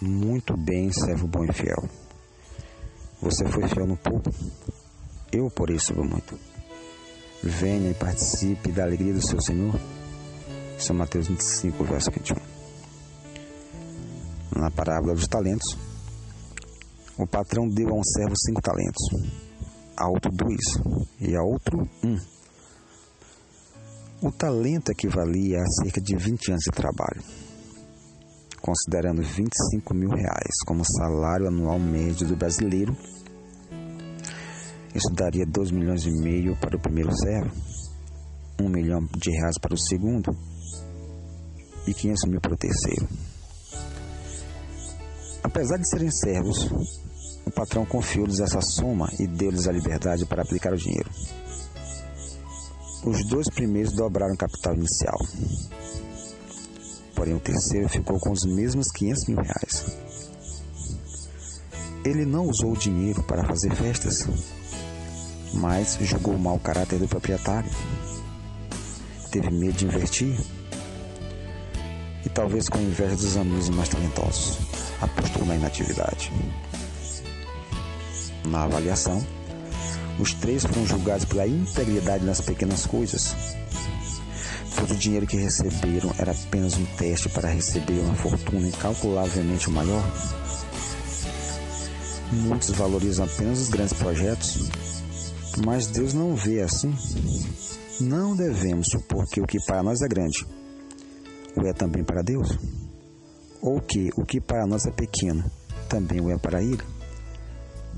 Muito bem, servo bom e fiel. Você foi fiel no pouco, eu por isso vou muito. Venha e participe da alegria do seu Senhor. São Mateus 25, verso 21. Na parábola dos talentos, o patrão deu a um servo cinco talentos, a outro dois e a outro um. O talento equivalia a cerca de 20 anos de trabalho considerando 25 mil reais como salário anual médio do brasileiro, isso daria 2 milhões e meio para o primeiro servo, 1 milhão de reais para o segundo e 500 mil para o terceiro. Apesar de serem servos, o patrão confiou-lhes essa soma e deu-lhes a liberdade para aplicar o dinheiro. Os dois primeiros dobraram o capital inicial, porém o terceiro ficou com os mesmos 500 mil reais. Ele não usou o dinheiro para fazer festas, mas julgou o mau caráter do proprietário. Teve medo de investir e, talvez com inveja dos amigos mais talentosos, apostou na inatividade. Na avaliação, os três foram julgados pela integridade nas pequenas coisas Todo o dinheiro que receberam era apenas um teste para receber uma fortuna incalculavelmente maior? Muitos valorizam apenas os grandes projetos, mas Deus não vê assim. Não devemos supor que o que para nós é grande, o é também para Deus, ou que o que para nós é pequeno, também o é para Ele.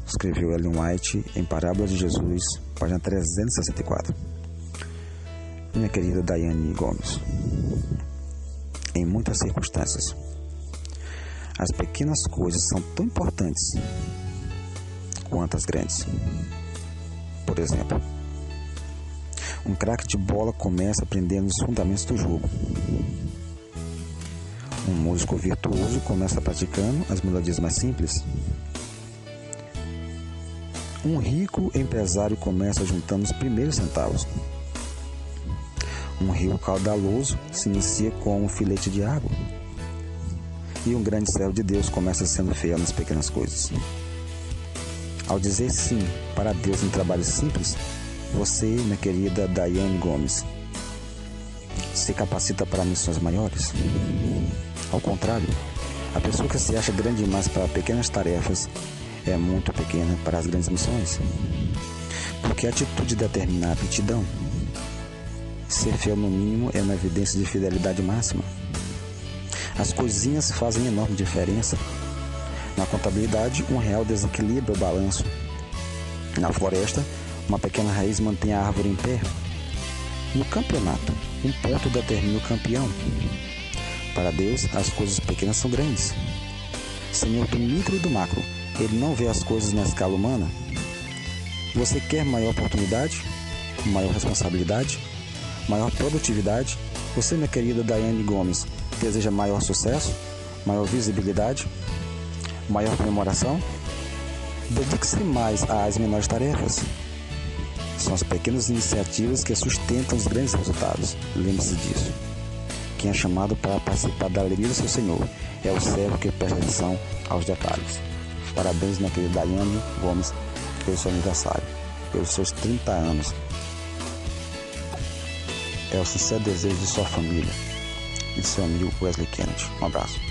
Escreveu Ellen White em Parábola de Jesus, página 364 minha querida Daiane Gomes. Em muitas circunstâncias, as pequenas coisas são tão importantes quanto as grandes. Por exemplo, um craque de bola começa aprendendo os fundamentos do jogo. Um músico virtuoso começa praticando as melodias mais simples. Um rico empresário começa juntando os primeiros centavos. Um rio caudaloso se inicia com um filete de água. E um grande servo de Deus começa sendo fiel nas pequenas coisas. Ao dizer sim para Deus em trabalho simples, você, minha querida Daiane Gomes, se capacita para missões maiores? Ao contrário, a pessoa que se acha grande demais para pequenas tarefas é muito pequena para as grandes missões. Porque a atitude determina a aptidão. Ser fiel no mínimo é uma evidência de fidelidade máxima. As coisinhas fazem enorme diferença. Na contabilidade, um real desequilibra o balanço. Na floresta, uma pequena raiz mantém a árvore em pé. No campeonato, um ponto determina o campeão. Para Deus, as coisas pequenas são grandes. Senhor do micro e do macro, Ele não vê as coisas na escala humana. Você quer maior oportunidade? Maior responsabilidade? Maior produtividade? Você, minha querida Daiane Gomes, deseja maior sucesso, maior visibilidade, maior comemoração? Dedique-se mais às menores tarefas. São as pequenas iniciativas que sustentam os grandes resultados. Lembre-se disso. Quem é chamado para participar da alegria do seu Senhor é o servo que presta atenção aos detalhes. Parabéns, minha querida Daiane Gomes, pelo seu aniversário, pelos seus 30 anos é o sincero desejo de sua família e de seu amigo Wesley Kennedy. Um abraço.